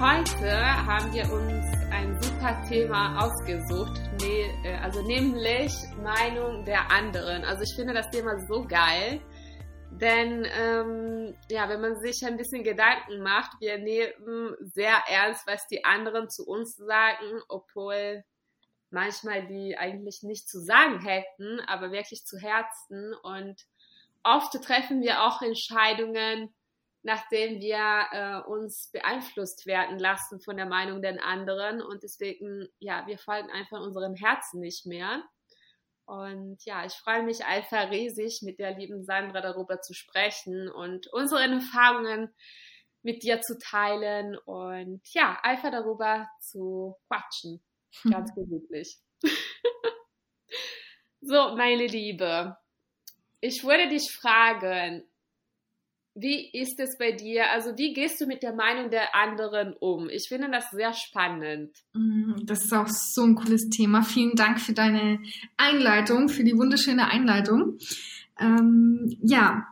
Heute haben wir uns ein super Thema ausgesucht, nee, äh, also nämlich Meinung der anderen. Also ich finde das Thema so geil, denn ähm, ja, wenn man sich ein bisschen Gedanken macht, wir nehmen sehr ernst, was die anderen zu uns sagen, obwohl manchmal die eigentlich nicht zu sagen hätten, aber wirklich zu Herzen und oft treffen wir auch Entscheidungen, nachdem wir äh, uns beeinflusst werden lassen von der Meinung der anderen und deswegen, ja, wir folgen einfach unserem Herzen nicht mehr. Und ja, ich freue mich einfach riesig, mit der lieben Sandra darüber zu sprechen und unsere Erfahrungen mit dir zu teilen und ja, einfach darüber zu quatschen. Ganz gemütlich. so, meine Liebe, ich würde dich fragen, wie ist es bei dir? Also wie gehst du mit der Meinung der anderen um? Ich finde das sehr spannend. Mm, das ist auch so ein cooles Thema. Vielen Dank für deine Einleitung, für die wunderschöne Einleitung. Ähm, ja,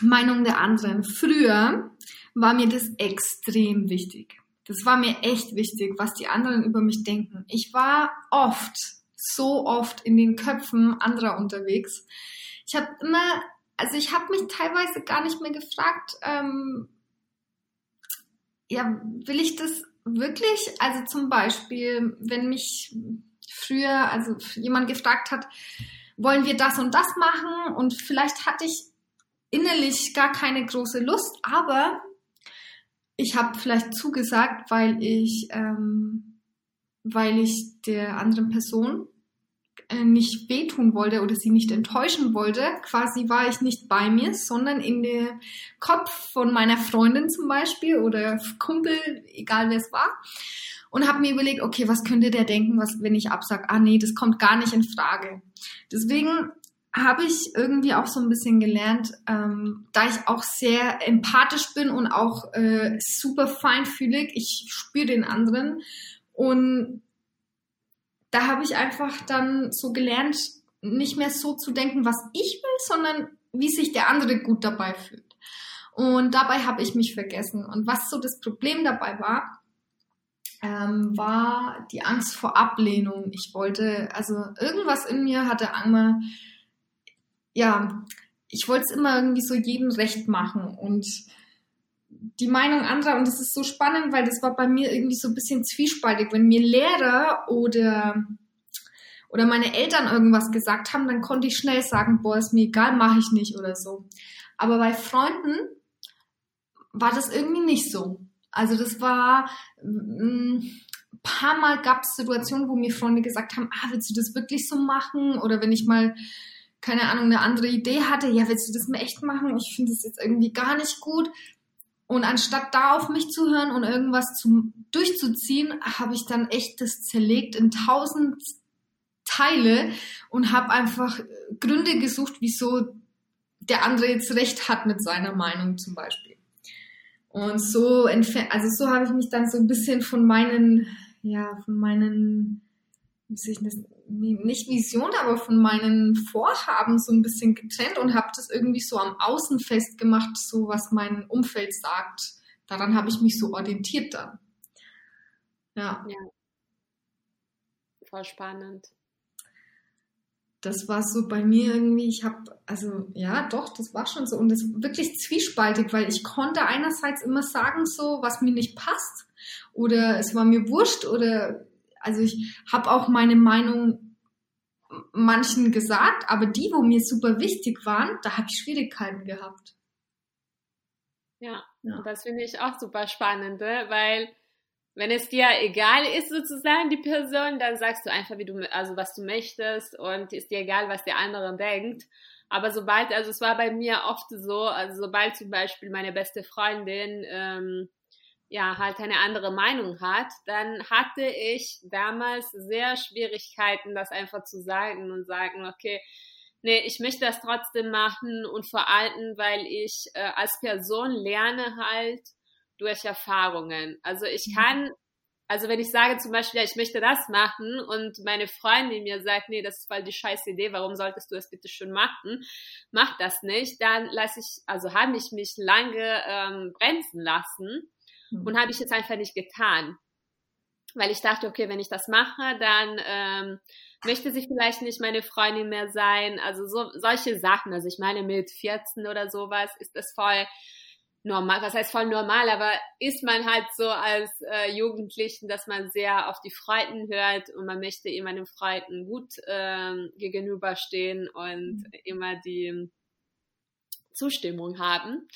Meinung der anderen. Früher war mir das extrem wichtig. Das war mir echt wichtig, was die anderen über mich denken. Ich war oft, so oft in den Köpfen anderer unterwegs ich habe immer, also ich habe mich teilweise gar nicht mehr gefragt, ähm, ja, will ich das wirklich? Also zum Beispiel, wenn mich früher, also jemand gefragt hat, wollen wir das und das machen? Und vielleicht hatte ich innerlich gar keine große Lust, aber ich habe vielleicht zugesagt, weil ich, ähm, weil ich der anderen Person nicht wehtun wollte oder sie nicht enttäuschen wollte. Quasi war ich nicht bei mir, sondern in dem Kopf von meiner Freundin zum Beispiel oder Kumpel, egal wer es war. Und habe mir überlegt, okay, was könnte der denken, was, wenn ich absag, ah nee, das kommt gar nicht in Frage. Deswegen habe ich irgendwie auch so ein bisschen gelernt, ähm, da ich auch sehr empathisch bin und auch äh, super feinfühlig, ich spüre den anderen und da habe ich einfach dann so gelernt, nicht mehr so zu denken, was ich will, sondern wie sich der andere gut dabei fühlt. Und dabei habe ich mich vergessen. Und was so das Problem dabei war, ähm, war die Angst vor Ablehnung. Ich wollte, also irgendwas in mir hatte immer, ja, ich wollte es immer irgendwie so jedem recht machen. Und die Meinung anderer und das ist so spannend, weil das war bei mir irgendwie so ein bisschen zwiespaltig. Wenn mir Lehrer oder oder meine Eltern irgendwas gesagt haben, dann konnte ich schnell sagen, boah, ist mir egal, mache ich nicht oder so. Aber bei Freunden war das irgendwie nicht so. Also das war ein mm, paar Mal gab es Situationen, wo mir Freunde gesagt haben, ah, willst du das wirklich so machen? Oder wenn ich mal keine Ahnung, eine andere Idee hatte, ja, willst du das mir echt machen? Ich finde das jetzt irgendwie gar nicht gut. Und anstatt da auf mich zu hören und irgendwas zu, durchzuziehen, habe ich dann echt das zerlegt in tausend Teile und habe einfach Gründe gesucht, wieso der andere jetzt recht hat mit seiner Meinung zum Beispiel. Und so also so habe ich mich dann so ein bisschen von meinen, ja, von meinen, wie soll ich das, nicht Vision, aber von meinen Vorhaben so ein bisschen getrennt und habe das irgendwie so am Außen festgemacht, so was mein Umfeld sagt. Daran habe ich mich so orientiert dann. Ja. ja. Voll spannend. Das war so bei mir irgendwie, ich habe, also ja, doch, das war schon so und das wirklich zwiespaltig, weil ich konnte einerseits immer sagen, so, was mir nicht passt oder es war mir wurscht oder also ich habe auch meine Meinung manchen gesagt, aber die, wo mir super wichtig waren, da habe ich Schwierigkeiten gehabt. Ja, ja. das finde ich auch super spannend, ne? weil wenn es dir egal ist sozusagen die Person, dann sagst du einfach, wie du also was du möchtest und ist dir egal, was der andere denkt. Aber sobald, also es war bei mir oft so, also sobald zum Beispiel meine beste Freundin ähm, ja halt eine andere Meinung hat, dann hatte ich damals sehr Schwierigkeiten, das einfach zu sagen und sagen, okay, nee, ich möchte das trotzdem machen und vor allem, weil ich äh, als Person lerne halt durch Erfahrungen. Also ich mhm. kann Also wenn ich sage zum Beispiel, ja, ich möchte das machen und meine Freundin mir sagt, nee, das ist voll die scheiß Idee, warum solltest du das bitte schön machen? Mach das nicht. Dann lasse ich, also habe ich mich lange ähm, bremsen lassen. Und habe ich jetzt einfach nicht getan. Weil ich dachte, okay, wenn ich das mache, dann ähm, möchte sie vielleicht nicht meine Freundin mehr sein. Also so solche Sachen. Also ich meine, mit 14 oder sowas ist das voll normal, was heißt voll normal, aber ist man halt so als äh, Jugendlichen, dass man sehr auf die Freuden hört und man möchte immer den Freuden gut äh, gegenüberstehen und mhm. immer die Zustimmung haben.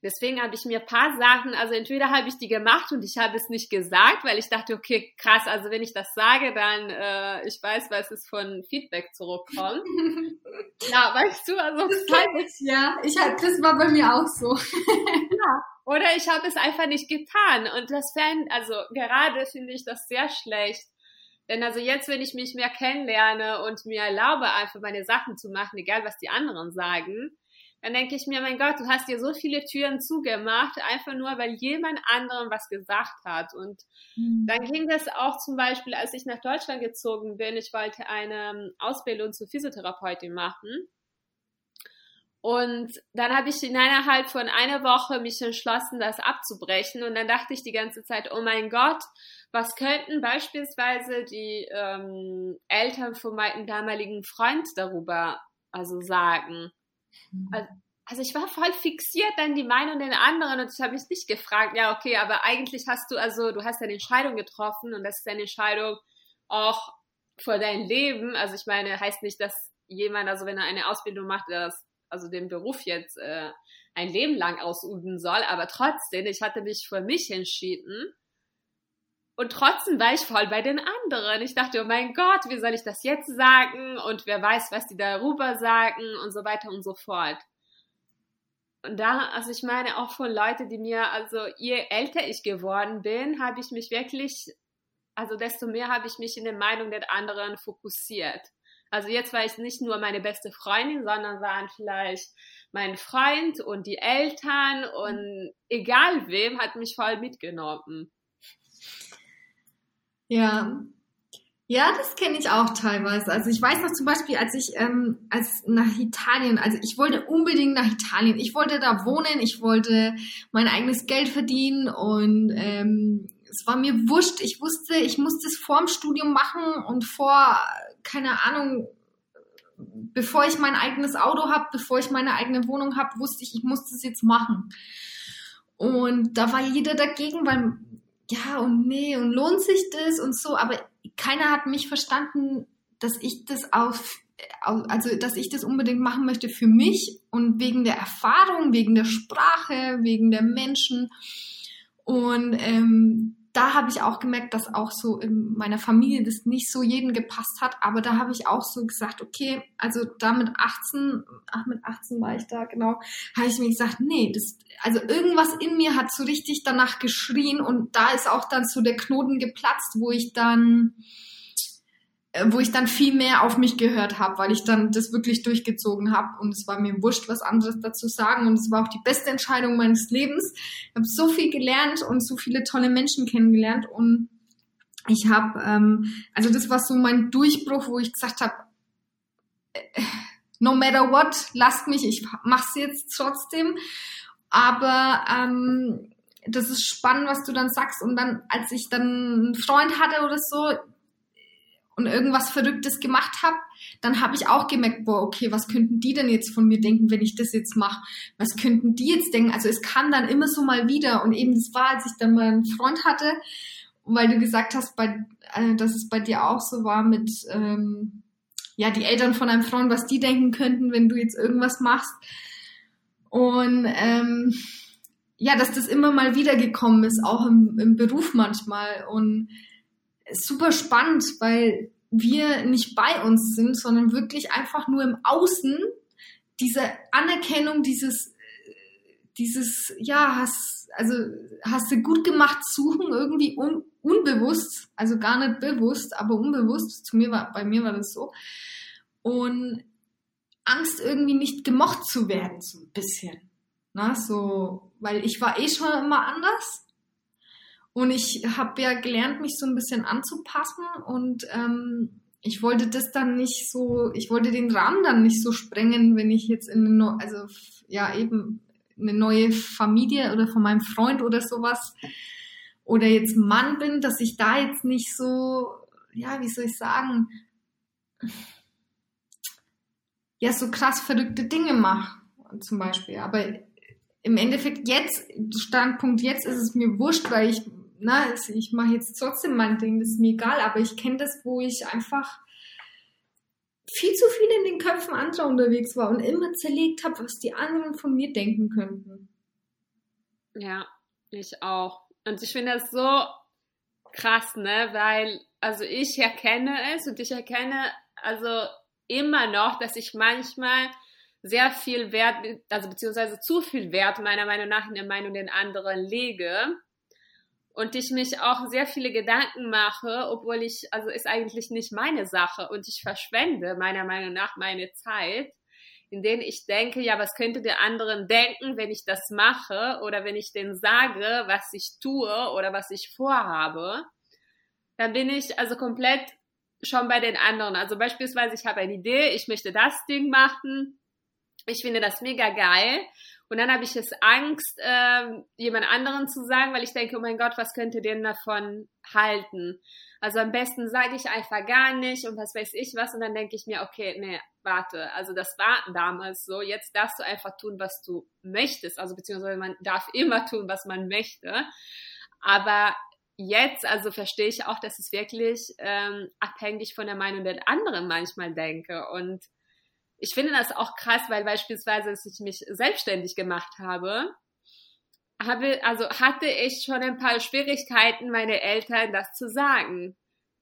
Deswegen habe ich mir paar Sachen, also entweder habe ich die gemacht und ich habe es nicht gesagt, weil ich dachte, okay, krass, also wenn ich das sage, dann äh, ich weiß, was es von Feedback zurückkommt. ja, weißt du, also das ich, ja, ich hab, das war bei mir auch so. ja. Oder ich habe es einfach nicht getan und das fände, also gerade finde ich das sehr schlecht. Denn also jetzt, wenn ich mich mehr kennenlerne und mir erlaube, einfach meine Sachen zu machen, egal was die anderen sagen, dann denke ich mir, mein Gott, du hast dir so viele Türen zugemacht, einfach nur, weil jemand anderem was gesagt hat. Und mhm. dann ging das auch zum Beispiel, als ich nach Deutschland gezogen bin, ich wollte eine ähm, Ausbildung zur Physiotherapeutin machen. Und dann habe ich innerhalb von einer Woche mich entschlossen, das abzubrechen. Und dann dachte ich die ganze Zeit, oh mein Gott, was könnten beispielsweise die ähm, Eltern von meinem damaligen Freund darüber also sagen? Mhm. Also, also ich war voll fixiert an die Meinung der anderen und ich habe mich nicht gefragt, ja, okay, aber eigentlich hast du, also du hast eine Entscheidung getroffen und das ist eine Entscheidung auch für dein Leben. Also ich meine, heißt nicht, dass jemand, also wenn er eine Ausbildung macht, das, also den Beruf jetzt äh, ein Leben lang ausüben soll, aber trotzdem, ich hatte mich für mich entschieden und trotzdem war ich voll bei den anderen. Ich dachte, oh mein Gott, wie soll ich das jetzt sagen? Und wer weiß, was die darüber sagen und so weiter und so fort. Und da, also ich meine auch von Leuten, die mir, also je älter ich geworden bin, habe ich mich wirklich, also desto mehr habe ich mich in der Meinung der anderen fokussiert. Also jetzt war ich nicht nur meine beste Freundin, sondern waren vielleicht mein Freund und die Eltern und egal wem hat mich voll mitgenommen. Ja. Ja, das kenne ich auch teilweise. Also ich weiß noch zum Beispiel, als ich ähm, als nach Italien, also ich wollte unbedingt nach Italien. Ich wollte da wohnen, ich wollte mein eigenes Geld verdienen und ähm, es war mir wurscht. Ich wusste, ich musste es vorm Studium machen und vor, keine Ahnung, bevor ich mein eigenes Auto habe, bevor ich meine eigene Wohnung habe, wusste ich, ich musste es jetzt machen. Und da war jeder dagegen, weil ja und nee und lohnt sich das und so, aber keiner hat mich verstanden, dass ich das auf also dass ich das unbedingt machen möchte für mich und wegen der Erfahrung, wegen der Sprache, wegen der Menschen. Und ähm, da habe ich auch gemerkt, dass auch so in meiner Familie das nicht so jeden gepasst hat. Aber da habe ich auch so gesagt, okay, also da mit 18, ach mit 18 war ich da, genau, habe ich mir gesagt, nee, das, also irgendwas in mir hat so richtig danach geschrien und da ist auch dann so der Knoten geplatzt, wo ich dann wo ich dann viel mehr auf mich gehört habe, weil ich dann das wirklich durchgezogen habe und es war mir wurscht, was anderes dazu sagen und es war auch die beste Entscheidung meines Lebens. Ich habe so viel gelernt und so viele tolle Menschen kennengelernt und ich habe, ähm, also das war so mein Durchbruch, wo ich gesagt habe, äh, no matter what, lasst mich, ich mach's jetzt trotzdem, aber ähm, das ist spannend, was du dann sagst und dann, als ich dann einen Freund hatte oder so, und irgendwas Verrücktes gemacht habe, dann habe ich auch gemerkt, boah, okay, was könnten die denn jetzt von mir denken, wenn ich das jetzt mache? Was könnten die jetzt denken? Also es kam dann immer so mal wieder und eben das war, als ich dann meinen Freund hatte, weil du gesagt hast, bei, äh, dass es bei dir auch so war mit ähm, ja die Eltern von einem Freund, was die denken könnten, wenn du jetzt irgendwas machst. Und ähm, ja, dass das immer mal wieder gekommen ist, auch im, im Beruf manchmal und super spannend, weil wir nicht bei uns sind, sondern wirklich einfach nur im Außen diese Anerkennung, dieses, dieses, ja, hast, also hast du gut gemacht, suchen irgendwie un, unbewusst, also gar nicht bewusst, aber unbewusst. Zu mir war, bei mir war das so. Und Angst irgendwie nicht gemocht zu werden, so ein bisschen. Na, so, weil ich war eh schon immer anders Und ich habe ja gelernt, mich so ein bisschen anzupassen und ähm, ich wollte das dann nicht so, ich wollte den Rahmen dann nicht so sprengen, wenn ich jetzt in eine, also ja eben eine neue Familie oder von meinem Freund oder sowas oder jetzt Mann bin, dass ich da jetzt nicht so, ja, wie soll ich sagen, ja, so krass verrückte Dinge mache, zum Beispiel. Aber im Endeffekt jetzt, Standpunkt jetzt ist es mir wurscht, weil ich, na, ich mache jetzt trotzdem mein Ding, das ist mir egal, aber ich kenne das, wo ich einfach viel zu viel in den Köpfen anderer unterwegs war und immer zerlegt habe, was die anderen von mir denken könnten. Ja, ich auch. Und ich finde das so krass, ne, weil, also ich erkenne es und ich erkenne, also immer noch, dass ich manchmal sehr viel Wert, also beziehungsweise zu viel Wert meiner Meinung nach in der Meinung den anderen lege und ich mich auch sehr viele Gedanken mache, obwohl ich, also ist eigentlich nicht meine Sache und ich verschwende meiner Meinung nach meine Zeit, in denen ich denke, ja, was könnte der anderen denken, wenn ich das mache oder wenn ich denen sage, was ich tue oder was ich vorhabe, dann bin ich also komplett schon bei den anderen. Also beispielsweise, ich habe eine Idee, ich möchte das Ding machen, ich finde das mega geil. Und dann habe ich es Angst, äh, jemand anderen zu sagen, weil ich denke, oh mein Gott, was könnte denn davon halten? Also am besten sage ich einfach gar nicht und was weiß ich was. Und dann denke ich mir, okay, nee, warte, also das war damals so. Jetzt darfst du einfach tun, was du möchtest. Also beziehungsweise man darf immer tun, was man möchte. Aber jetzt, also verstehe ich auch, dass es wirklich ähm, abhängig von der Meinung der anderen manchmal denke. Und ich finde das auch krass, weil beispielsweise, als ich mich selbstständig gemacht habe, habe, also hatte ich schon ein paar Schwierigkeiten, meine Eltern das zu sagen.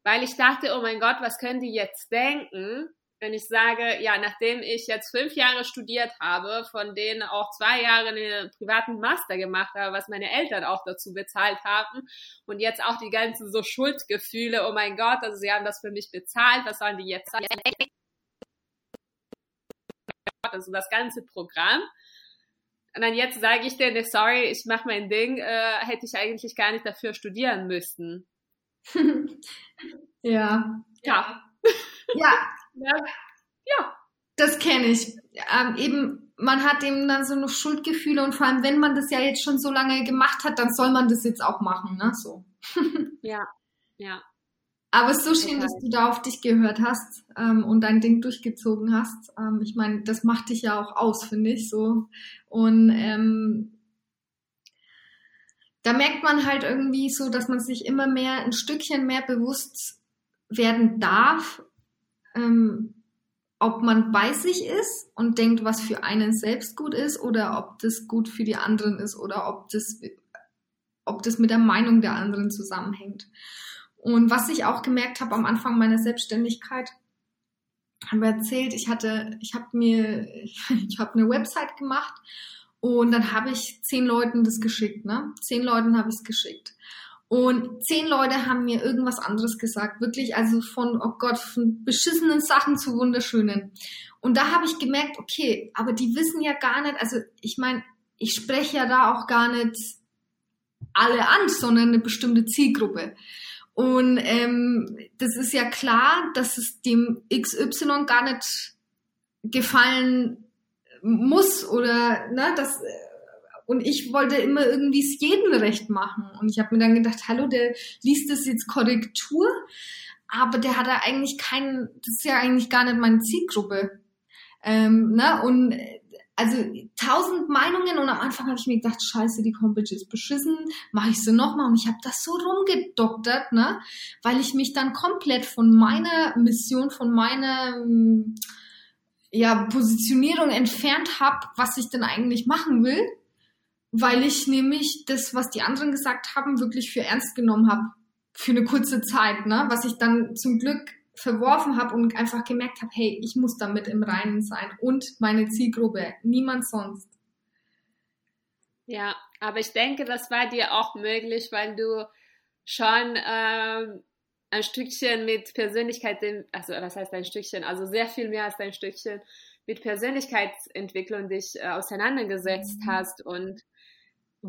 Weil ich dachte, oh mein Gott, was können die jetzt denken, wenn ich sage, ja, nachdem ich jetzt fünf Jahre studiert habe, von denen auch zwei Jahre einen privaten Master gemacht habe, was meine Eltern auch dazu bezahlt haben und jetzt auch die ganzen so Schuldgefühle, oh mein Gott, also sie haben das für mich bezahlt, was sollen die jetzt sagen? Also das ganze Programm. Und dann jetzt sage ich denen, sorry, ich mache mein Ding, äh, hätte ich eigentlich gar nicht dafür studieren müssen. ja. Ja. Ja, ja. ja. Das kenne ich. Ähm, eben, man hat eben dann so noch Schuldgefühle und vor allem, wenn man das ja jetzt schon so lange gemacht hat, dann soll man das jetzt auch machen, ne? So. ja, ja. Aber es ist so schön, dass du da auf dich gehört hast ähm, und dein Ding durchgezogen hast. Ähm, ich meine, das macht dich ja auch aus, finde ich so. Und ähm, da merkt man halt irgendwie so, dass man sich immer mehr ein Stückchen mehr bewusst werden darf, ähm, ob man bei sich ist und denkt, was für einen selbst gut ist oder ob das gut für die anderen ist oder ob das, ob das mit der Meinung der anderen zusammenhängt. Und was ich auch gemerkt habe am Anfang meiner Selbstständigkeit, habe erzählt, ich hatte, ich habe mir, ich habe eine Website gemacht und dann habe ich zehn Leuten das geschickt, ne? Zehn Leuten habe ich es geschickt. Und zehn Leute haben mir irgendwas anderes gesagt. Wirklich, also von, oh Gott, von beschissenen Sachen zu wunderschönen. Und da habe ich gemerkt, okay, aber die wissen ja gar nicht, also ich meine, ich spreche ja da auch gar nicht alle an, sondern eine bestimmte Zielgruppe. Und ähm, das ist ja klar, dass es dem XY gar nicht gefallen muss oder ne, dass und ich wollte immer irgendwie es jedem recht machen. Und ich habe mir dann gedacht, hallo, der liest das jetzt Korrektur, aber der hat ja eigentlich keinen, das ist ja eigentlich gar nicht meine Zielgruppe. Ähm, ne? Und also tausend Meinungen und am Anfang habe ich mir gedacht, scheiße, die Homepage ist beschissen, mache ich sie nochmal und ich habe das so rumgedoktert, ne, weil ich mich dann komplett von meiner Mission, von meiner ja, Positionierung entfernt habe, was ich denn eigentlich machen will weil ich nämlich das, was die anderen gesagt haben, wirklich für ernst genommen habe. Für eine kurze Zeit, ne? Was ich dann zum Glück verworfen habe und einfach gemerkt habe, hey, ich muss damit im Reinen sein und meine Zielgruppe, niemand sonst. Ja, aber ich denke, das war dir auch möglich, weil du schon ähm, ein Stückchen mit Persönlichkeit, also was heißt ein Stückchen, also sehr viel mehr als ein Stückchen mit Persönlichkeitsentwicklung dich äh, auseinandergesetzt mhm. hast und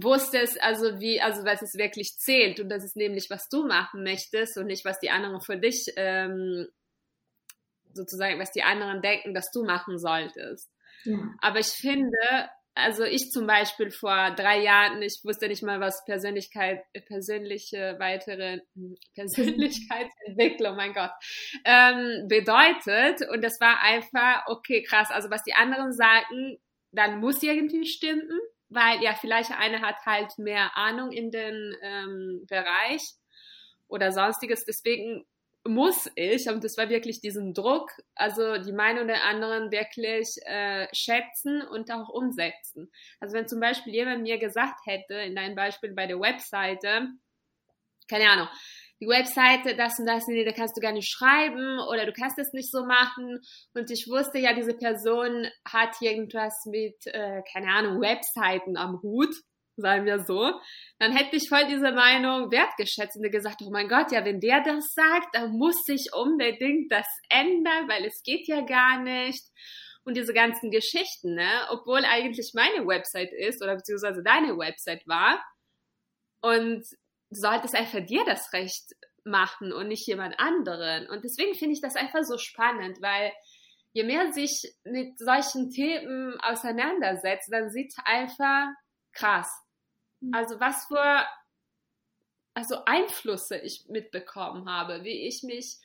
wusstest also wie, also was es wirklich zählt und das ist nämlich, was du machen möchtest und nicht, was die anderen für dich ähm, sozusagen, was die anderen denken, dass du machen solltest. Ja. Aber ich finde, also ich zum Beispiel vor drei Jahren, ich wusste nicht mal, was Persönlichkeit, persönliche weitere Persönlichkeitsentwicklung, mein Gott, ähm, bedeutet. Und das war einfach, okay, krass, also was die anderen sagten, dann muss irgendwie stimmen, weil ja, vielleicht eine hat halt mehr Ahnung in den ähm, Bereich oder sonstiges. Deswegen muss ich, und das war wirklich diesen Druck, also die Meinung der anderen wirklich äh, schätzen und auch umsetzen. Also wenn zum Beispiel jemand mir gesagt hätte, in deinem Beispiel bei der Webseite, keine Ahnung, die Webseite, das und das, nee, da kannst du gar nicht schreiben oder du kannst es nicht so machen. Und ich wusste ja, diese Person hat irgendwas mit, äh, keine Ahnung, Webseiten am Hut sagen wir so, dann hätte ich voll diese Meinung wertgeschätzt und gesagt, oh mein Gott, ja, wenn der das sagt, dann muss ich unbedingt das ändern, weil es geht ja gar nicht. Und diese ganzen Geschichten, ne, obwohl eigentlich meine Website ist oder beziehungsweise deine Website war. Und solltest einfach dir das Recht machen und nicht jemand anderen. Und deswegen finde ich das einfach so spannend, weil je mehr sich mit solchen Themen auseinandersetzt, dann sieht einfach krass, hm. Also was für also Einflüsse ich mitbekommen habe, wie ich mich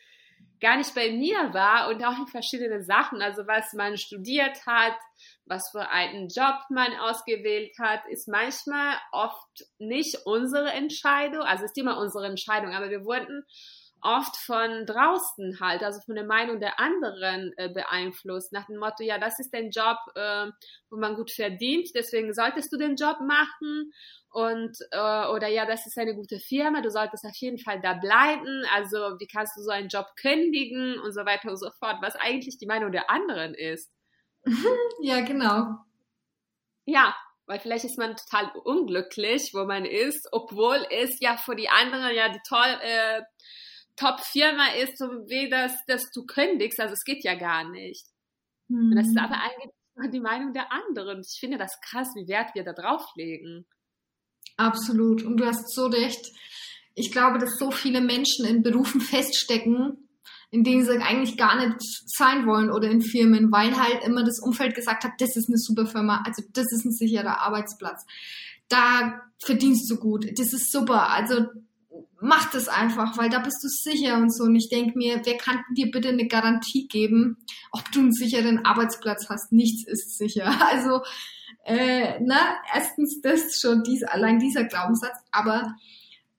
gar nicht bei mir war und auch in verschiedene Sachen, also was man studiert hat, was für einen Job man ausgewählt hat, ist manchmal oft nicht unsere Entscheidung, also ist immer unsere Entscheidung, aber wir wurden oft von draußen halt, also von der Meinung der anderen äh, beeinflusst, nach dem Motto, ja, das ist ein Job, äh, wo man gut verdient, deswegen solltest du den Job machen und äh, oder ja, das ist eine gute Firma, du solltest auf jeden Fall da bleiben, also wie kannst du so einen Job kündigen und so weiter und so fort, was eigentlich die Meinung der anderen ist. ja, genau. Ja, weil vielleicht ist man total unglücklich, wo man ist, obwohl es ja für die anderen ja die toll äh, Top-Firma ist, so wie das, dass du kündigst, also es geht ja gar nicht. Mhm. Und das ist aber eigentlich die Meinung der anderen. Ich finde das krass, wie Wert wir da drauf legen. Absolut. Und du hast so recht. Ich glaube, dass so viele Menschen in Berufen feststecken, in denen sie eigentlich gar nicht sein wollen oder in Firmen, weil halt immer das Umfeld gesagt hat, das ist eine super Firma, also das ist ein sicherer Arbeitsplatz. Da verdienst du gut, das ist super. Also mach das einfach, weil da bist du sicher und so. Und ich denke mir, wer kann dir bitte eine Garantie geben, ob du einen sicheren Arbeitsplatz hast? Nichts ist sicher. Also äh, na, erstens das schon, dies, allein dieser Glaubenssatz, aber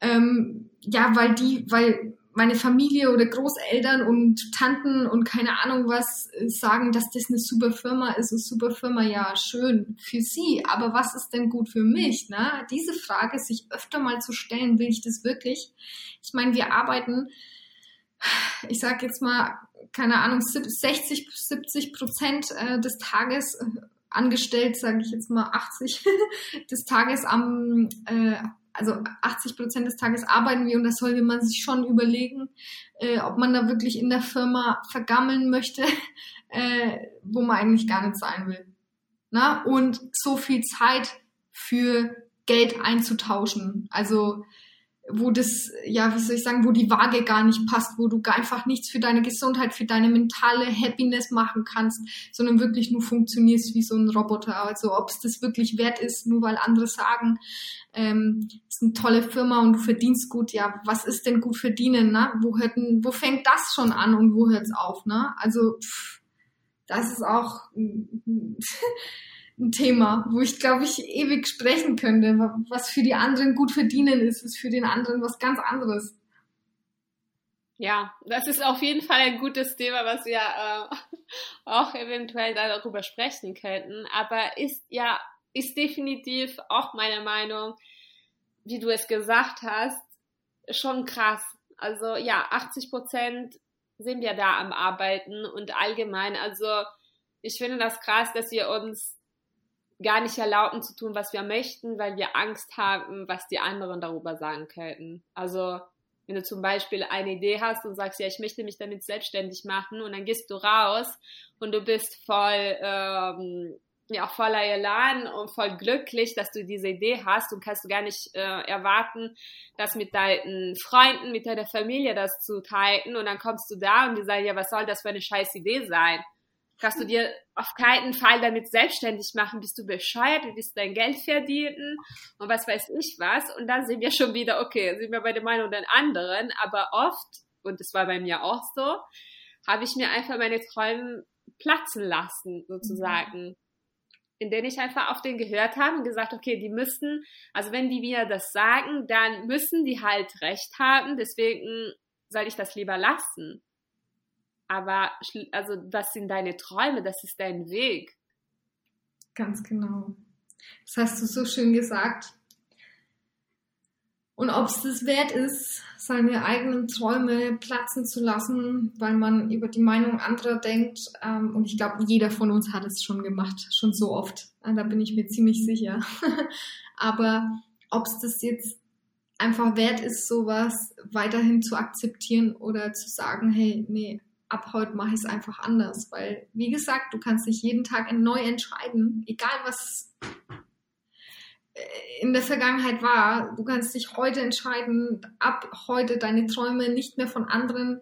ähm, ja, weil die, weil meine Familie oder Großeltern und Tanten und keine Ahnung was äh, sagen, dass das eine super Firma ist, eine super Firma, ja, schön für sie, aber was ist denn gut für mich? Ne? Diese Frage sich öfter mal zu stellen, will ich das wirklich? Ich meine, wir arbeiten, ich sag jetzt mal, keine Ahnung, 60, 70 Prozent äh, des Tages äh, angestellt, sage ich jetzt mal 80 des Tages am, äh, also 80 Prozent des Tages arbeiten wir und das sollte man sich schon überlegen, äh, ob man da wirklich in der Firma vergammeln möchte, äh, wo man eigentlich gar nicht sein will. Na? Und so viel Zeit für Geld einzutauschen. Also wo das, ja, wie soll ich sagen, wo die Waage gar nicht passt, wo du einfach nichts für deine Gesundheit, für deine mentale Happiness machen kannst, sondern wirklich nur funktionierst wie so ein Roboter. Also ob es das wirklich wert ist, nur weil andere sagen, ähm, ist eine tolle Firma und du verdienst gut, ja, was ist denn gut verdienen, ne? Wo hört denn, wo fängt das schon an und wo hört's auf, ne? Also pff, das ist auch ein Thema, wo ich, glaube ich, ewig sprechen könnte. Was für die anderen gut verdienen ist, ist für den anderen was ganz anderes. Ja, das ist auf jeden Fall ein gutes Thema, was wir äh, auch eventuell darüber sprechen könnten. Aber ist ja, ist definitiv auch meine Meinung, wie du es gesagt hast, schon krass. Also ja, 80 Prozent sind wir da am Arbeiten und allgemein, also ich finde das krass, dass wir uns gar nicht erlauben zu tun, was wir möchten, weil wir Angst haben, was die anderen darüber sagen könnten. Also wenn du zum Beispiel eine Idee hast und sagst, ja, ich möchte mich damit selbstständig machen und dann gehst du raus und du bist voll, ähm, auch voller Elan und voll glücklich, dass du diese Idee hast und kannst du gar nicht äh, erwarten, das mit deinen Freunden, mit deiner Familie das zu teilen und dann kommst du da und die sagen, ja, was soll das für eine scheiß Idee sein? Kannst du dir auf keinen Fall damit selbstständig machen, bist du bescheuert, du willst dein Geld verdienen und was weiß ich was. Und dann sind wir schon wieder, okay, sind wir bei der Meinung den anderen, aber oft, und das war bei mir auch so, habe ich mir einfach meine Träume platzen lassen, sozusagen. Mhm. In denen ich einfach auf den gehört habe und gesagt, okay, die müssen, also wenn die mir das sagen, dann müssen die halt recht haben, deswegen soll ich das lieber lassen. Aber also das sind deine Träume, das ist dein Weg. Ganz genau. Das hast du so schön gesagt. Und ob es das wert ist, seine eigenen Träume platzen zu lassen, weil man über die Meinung anderer denkt. Ähm, und ich glaube, jeder von uns hat es schon gemacht, schon so oft. Äh, da bin ich mir ziemlich sicher. Aber ob es das jetzt einfach wert ist, sowas weiterhin zu akzeptieren oder zu sagen, hey, nee, ab heute mache ich es einfach anders. Weil, wie gesagt, du kannst dich jeden Tag neu entscheiden, egal was in der Vergangenheit war. Du kannst dich heute entscheiden, ab heute deine Träume nicht mehr von anderen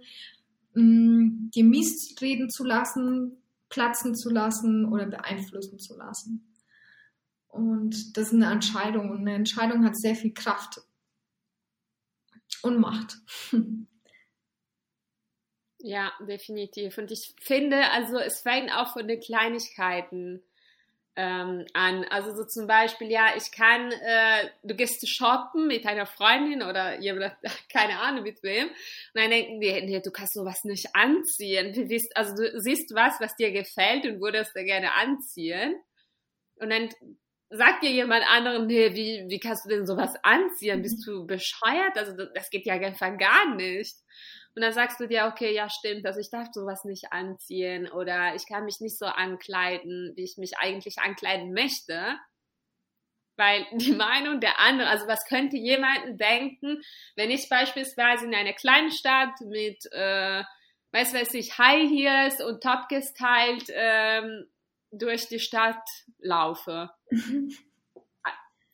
mh, dir mies reden zu lassen, platzen zu lassen oder beeinflussen zu lassen. Und das ist eine Entscheidung und eine Entscheidung hat sehr viel Kraft und Macht. Ja, definitiv. Und ich finde, also es fängt auch von den Kleinigkeiten ähm, an. Also so zum Beispiel, ja, ich kann, äh, du gehst shoppen mit deiner Freundin oder jemand, keine Ahnung mit wem, und dann denken die, nee, du kannst sowas nicht anziehen. Du siehst, also du siehst was, was dir gefällt und würdest da gerne anziehen. Und dann sagt dir jemand anderen, nee, wie, wie kannst du denn sowas anziehen? Bist du bescheuert? Also das geht ja einfach gar nicht. Und dann sagst du dir, okay, ja, stimmt, also ich darf sowas nicht anziehen oder ich kann mich nicht so ankleiden, wie ich mich eigentlich ankleiden möchte. Weil die Meinung der anderen, also was könnte jemanden denken, wenn ich beispielsweise in einer kleinen Stadt mit, äh, weiß weiß ich, High Heels und Top gestylt ähm, durch die Stadt laufe.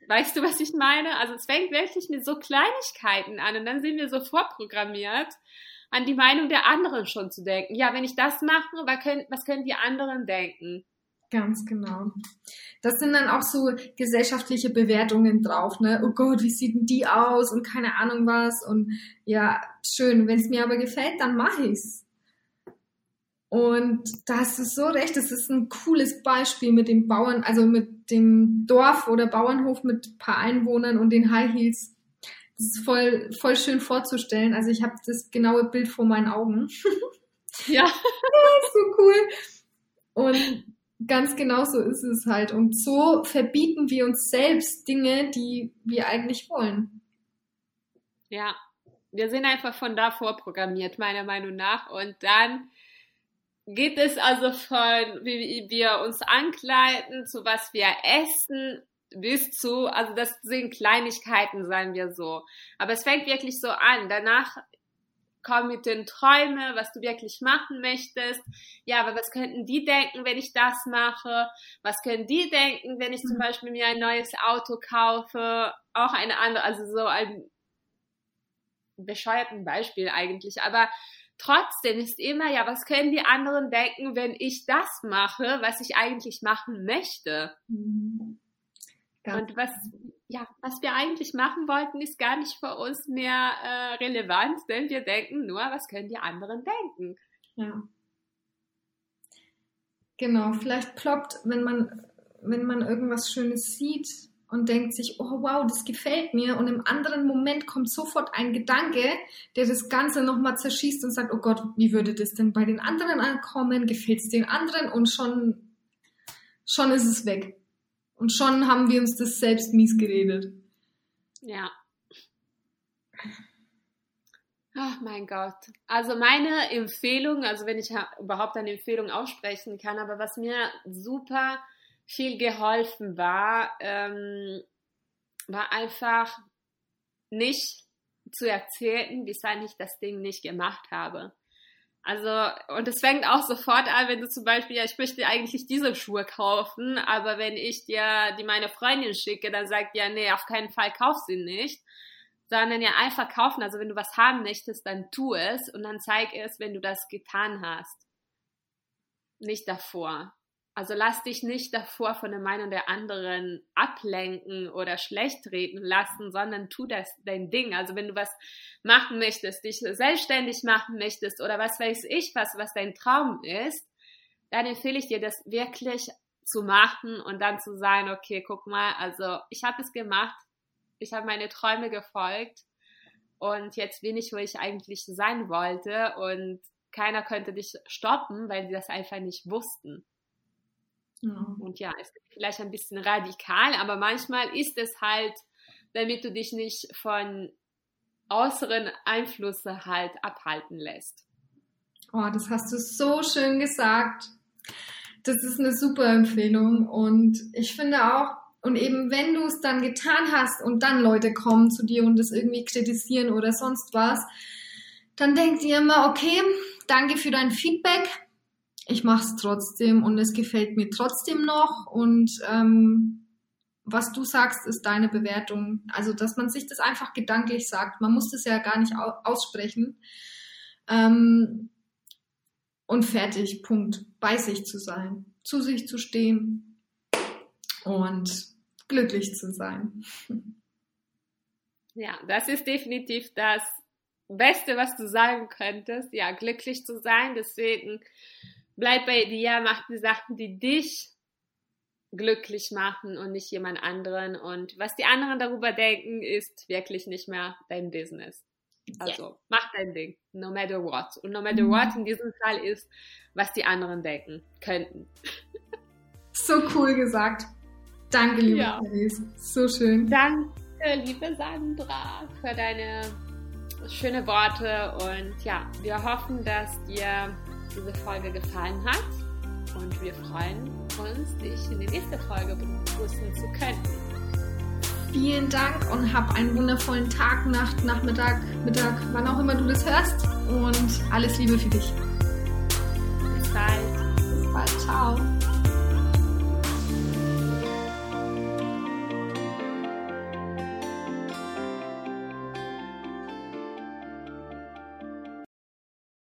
Weißt du, was ich meine? Also es fängt wirklich mit so Kleinigkeiten an und dann sind wir so vorprogrammiert, an die Meinung der anderen schon zu denken. Ja, wenn ich das mache, was können, was können die anderen denken? Ganz genau. Das sind dann auch so gesellschaftliche Bewertungen drauf, ne? Oh Gott, wie sieht denn die aus und keine Ahnung was und ja, schön. Wenn es mir aber gefällt, dann mache ich's. Und da hast du so recht, das ist ein cooles Beispiel mit dem Bauern, also mit dem Dorf oder Bauernhof mit ein paar Einwohnern und den High Heels. Das ist voll, voll schön vorzustellen. Also ich habe das genaue Bild vor meinen Augen. Ja. ja so cool. Und ganz genau so ist es halt. Und so verbieten wir uns selbst Dinge, die wir eigentlich wollen. Ja, wir sind einfach von da vorprogrammiert, meiner Meinung nach. Und dann geht es also von, wie wir uns ankleiden, zu was wir essen, bis zu, also das sind Kleinigkeiten, sagen wir so. Aber es fängt wirklich so an. Danach kommen mit den Träumen, was du wirklich machen möchtest. Ja, aber was könnten die denken, wenn ich das mache? Was können die denken, wenn ich zum mhm. Beispiel mir ein neues Auto kaufe? Auch eine andere, also so ein bescheuerten Beispiel eigentlich. Aber trotzdem ist immer, ja, was können die anderen denken, wenn ich das mache, was ich eigentlich machen möchte? Mhm. Und was, ja, was wir eigentlich machen wollten, ist gar nicht für uns mehr äh, relevant, denn wir denken nur, was können die anderen denken? Ja. Genau, vielleicht ploppt, wenn man, wenn man irgendwas Schönes sieht und denkt sich, oh wow, das gefällt mir und im anderen Moment kommt sofort ein Gedanke, der das Ganze nochmal zerschießt und sagt, oh Gott, wie würde das denn bei den anderen ankommen? Gefällt es den anderen? Und schon, schon ist es weg. Und schon haben wir uns das selbst mies geredet. Ja. Oh mein Gott. Also meine Empfehlung, also wenn ich überhaupt eine Empfehlung aussprechen kann, aber was mir super viel geholfen war, ähm, war einfach nicht zu erzählen, weshalb ich das Ding nicht gemacht habe. Also, und es fängt auch sofort an, wenn du zum Beispiel, ja, ich möchte eigentlich diese Schuhe kaufen, aber wenn ich dir die meine Freundin schicke, dann sagt ja, nee, auf keinen Fall kauf sie nicht, sondern ja einfach kaufen. Also wenn du was haben möchtest, dann tu es und dann zeig es, wenn du das getan hast. Nicht davor. Also lass dich nicht davor von der Meinung der anderen ablenken oder schlecht reden lassen, sondern tu das dein Ding. Also wenn du was machen möchtest, dich selbstständig machen möchtest oder was weiß ich was, was dein Traum ist, dann empfehle ich dir das wirklich zu machen und dann zu sagen, okay, guck mal, also ich habe es gemacht, ich habe meine Träume gefolgt und jetzt bin ich, wo ich eigentlich sein wollte und keiner könnte dich stoppen, weil sie das einfach nicht wussten. Ja. Und ja, es ist vielleicht ein bisschen radikal, aber manchmal ist es halt, damit du dich nicht von äußeren Einflüssen halt abhalten lässt. Oh, das hast du so schön gesagt. Das ist eine super Empfehlung und ich finde auch, und eben wenn du es dann getan hast und dann Leute kommen zu dir und das irgendwie kritisieren oder sonst was, dann denk dir immer, okay, danke für dein Feedback, ich mache es trotzdem und es gefällt mir trotzdem noch und ähm, was du sagst, ist deine Bewertung. Also, dass man sich das einfach gedanklich sagt. Man muss das ja gar nicht aussprechen. Ähm, und fertig, Punkt. Bei sich zu sein, zu sich zu stehen und glücklich zu sein. Ja, das ist definitiv das Beste, was du sagen könntest. Ja, glücklich zu sein. Deswegen bleib bei dir, mach die Sachen, die dich glücklich machen und nicht jemand anderen. Und was die anderen darüber denken, ist wirklich nicht mehr dein Business. Also yeah. mach dein Ding, no matter what. Und no matter mhm. what in diesem Fall ist, was die anderen denken könnten. So cool gesagt. Danke, liebe ja. Therese. So schön. Danke, liebe Sandra, für deine schönen Worte. Und ja, wir hoffen, dass dir diese Folge gefallen hat. Und wir freuen uns, dich in die nächste Folge begrüßen zu können. Vielen Dank und hab einen wundervollen Tag, Nacht, Nachmittag, Mittag, wann auch immer du das hörst. Und alles Liebe für dich. Bis bald. Bis bald. Ciao.